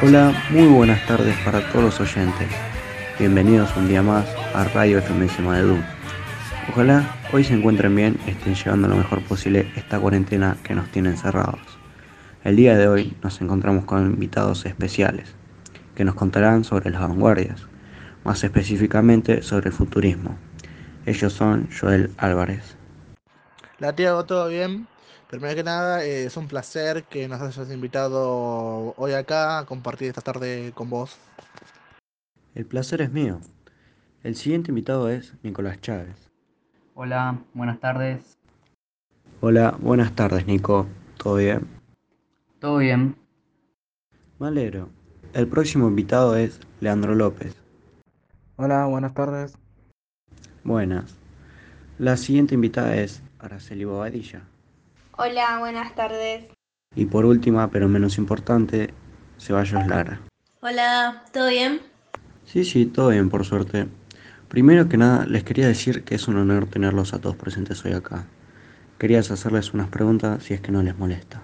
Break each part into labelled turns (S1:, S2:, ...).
S1: Hola, muy buenas tardes para todos los oyentes. Bienvenidos un día más a Radio FMS Madedú. Ojalá hoy se encuentren bien estén llevando lo mejor posible esta cuarentena que nos tiene encerrados. El día de hoy nos encontramos con invitados especiales que nos contarán sobre las vanguardias, más específicamente sobre el futurismo. Ellos son Joel Álvarez.
S2: La Tiago, ¿todo bien? Primero que nada, eh, es un placer que nos hayas invitado hoy acá a compartir esta tarde con vos.
S1: El placer es mío. El siguiente invitado es Nicolás Chávez.
S3: Hola, buenas tardes.
S1: Hola, buenas tardes Nico. ¿Todo bien?
S3: ¿Todo bien?
S1: Me alegro. El próximo invitado es Leandro López.
S4: Hola, buenas tardes.
S1: Buenas. La siguiente invitada es Araceli Bobadilla.
S5: Hola, buenas tardes.
S1: Y por última, pero menos importante, Ceballos Lara.
S5: Hola, ¿todo bien?
S1: Sí, sí, todo bien, por suerte. Primero que nada, les quería decir que es un honor tenerlos a todos presentes hoy acá. Quería hacerles unas preguntas si es que no les molesta.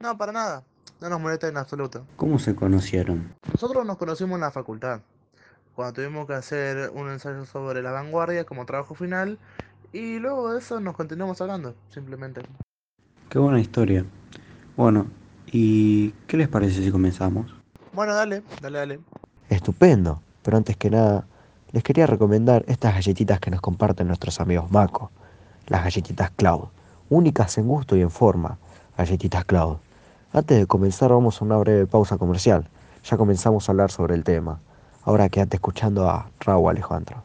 S2: No, para nada. No nos molesta en absoluto.
S1: ¿Cómo se conocieron?
S2: Nosotros nos conocimos en la facultad, cuando tuvimos que hacer un ensayo sobre la vanguardia como trabajo final, y luego de eso nos continuamos hablando, simplemente.
S1: Qué buena historia. Bueno, ¿y qué les parece si comenzamos?
S2: Bueno, dale, dale, dale.
S6: Estupendo, pero antes que nada, les quería recomendar estas galletitas que nos comparten nuestros amigos Maco, las galletitas Cloud, únicas en gusto y en forma, galletitas Cloud. Antes de comenzar vamos a una breve pausa comercial, ya comenzamos a hablar sobre el tema. Ahora quédate escuchando a Raúl Alejandro.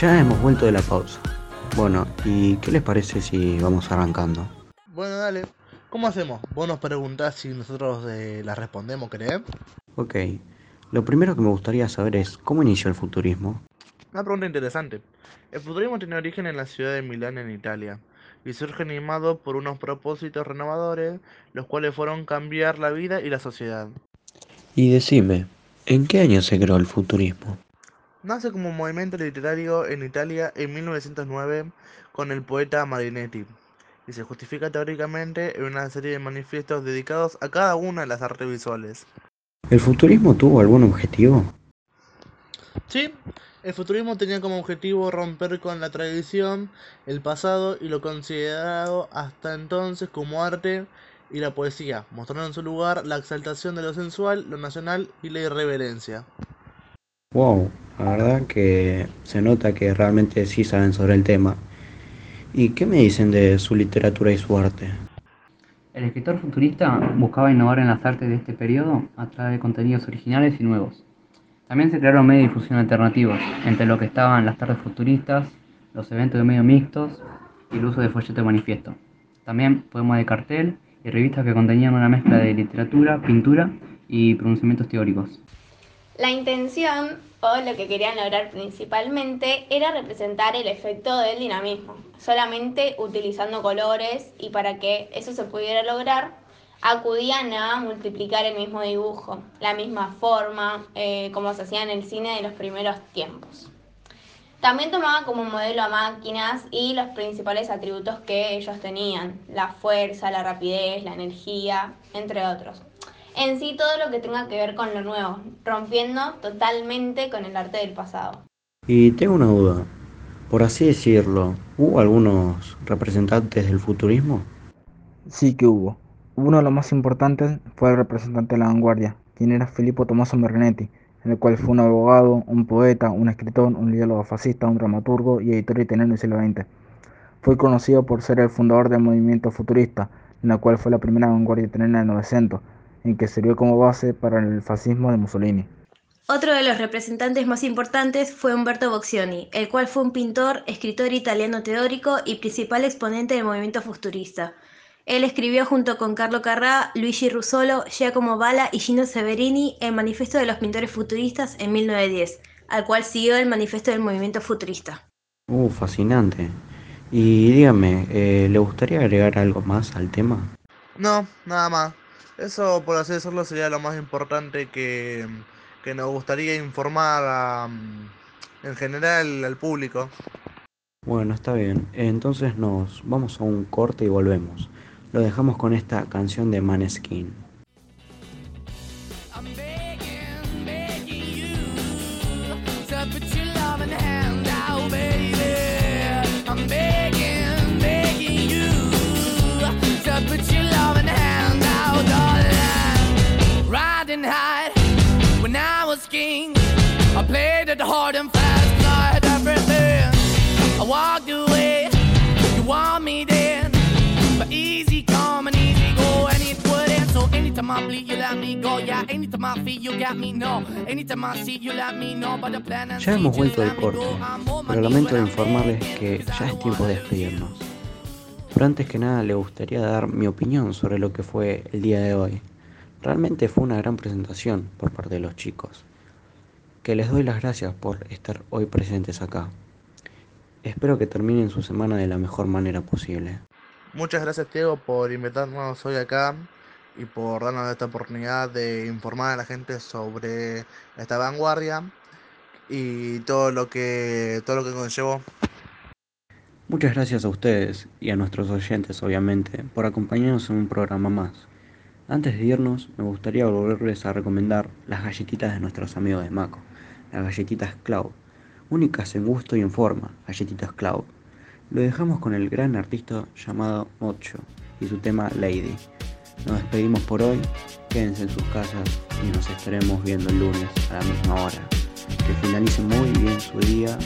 S1: Ya hemos vuelto de la pausa. Bueno, ¿y qué les parece si vamos arrancando?
S2: Bueno, dale. ¿Cómo hacemos? Vos nos preguntás si nosotros eh, las respondemos, ¿querés?
S1: Ok, lo primero que me gustaría saber es cómo inició el futurismo.
S2: Una pregunta interesante. El futurismo tiene origen en la ciudad de Milán, en Italia, y surge animado por unos propósitos renovadores, los cuales fueron cambiar la vida y la sociedad.
S1: Y decime, ¿en qué año se creó el futurismo?
S2: Nace como movimiento literario en Italia en 1909 con el poeta Marinetti, y se justifica teóricamente en una serie de manifiestos dedicados a cada una de las artes visuales.
S1: ¿El futurismo tuvo algún objetivo?
S2: Sí, el futurismo tenía como objetivo romper con la tradición, el pasado y lo considerado hasta entonces como arte y la poesía, mostrando en su lugar la exaltación de lo sensual, lo nacional y la irreverencia.
S1: Wow, la verdad que se nota que realmente sí saben sobre el tema. ¿Y qué me dicen de su literatura y su arte?
S3: El escritor futurista buscaba innovar en las artes de este periodo a través de contenidos originales y nuevos. También se crearon medios de difusión alternativos, entre lo que estaban las tardes futuristas, los eventos de medios mixtos y el uso de folleto de manifiesto. También poemas de cartel y revistas que contenían una mezcla de literatura, pintura y pronunciamientos teóricos.
S5: La intención, o lo que querían lograr principalmente, era representar el efecto del dinamismo, solamente utilizando colores y para que eso se pudiera lograr, acudían a multiplicar el mismo dibujo, la misma forma, eh, como se hacía en el cine de los primeros tiempos. También tomaban como modelo a máquinas y los principales atributos que ellos tenían, la fuerza, la rapidez, la energía, entre otros. En sí todo lo que tenga que ver con lo nuevo, rompiendo totalmente con el arte del pasado.
S1: Y tengo una duda. Por así decirlo, ¿hubo algunos representantes del futurismo?
S4: Sí que hubo. Uno de los más importantes fue el representante de la vanguardia, quien era Filippo Tommaso Marinetti, en el cual fue un abogado, un poeta, un escritor, un ideólogo fascista, un dramaturgo y editor italiano del siglo XX. Fue conocido por ser el fundador del movimiento futurista, en la cual fue la primera vanguardia italiana del 900, en que sirvió como base para el fascismo de Mussolini.
S7: Otro de los representantes más importantes fue Umberto Boccioni, el cual fue un pintor, escritor italiano teórico y principal exponente del movimiento futurista. Él escribió junto con Carlo Carrà, Luigi Russolo, Giacomo Balla y Gino Severini el Manifiesto de los Pintores Futuristas en 1910, al cual siguió el Manifiesto del Movimiento Futurista.
S1: Uh, fascinante. Y dígame, eh, ¿le gustaría agregar algo más al tema?
S2: No, nada más. Eso, por así decirlo, sería lo más importante que, que nos gustaría informar a, en general al público.
S1: Bueno, está bien. Entonces nos vamos a un corte y volvemos. Lo dejamos con esta canción de Maneskin.
S8: I bleed, you let me go. Yeah, anytime I feel, you got me. No, anytime I see, you let me know. But the plan and
S1: Ya hemos vuelto del corte, pero lamento de informarles
S8: for
S1: que ya es tiempo de despedirnos. Pero antes que nada le gustaría dar mi opinión sobre lo que fue el día de hoy. Realmente fue una gran presentación por parte de los chicos, que les doy las gracias por estar hoy presentes acá. Espero que terminen su semana de la mejor manera posible.
S2: Muchas gracias, Diego, por invitarnos hoy acá y por darnos esta oportunidad de informar a la gente sobre esta vanguardia y todo lo que todo lo que conllevó.
S1: Muchas gracias a ustedes y a nuestros oyentes, obviamente, por acompañarnos en un programa más. Antes de irnos, me gustaría volverles a recomendar las galletitas de nuestros amigos de Maco, las galletitas Cloud, únicas en gusto y en forma, galletitas Cloud. Lo dejamos con el gran artista llamado Mocho y su tema Lady. Nos despedimos por hoy, quédense en sus casas y nos estaremos viendo el lunes a la misma hora. Que finalicen muy bien su día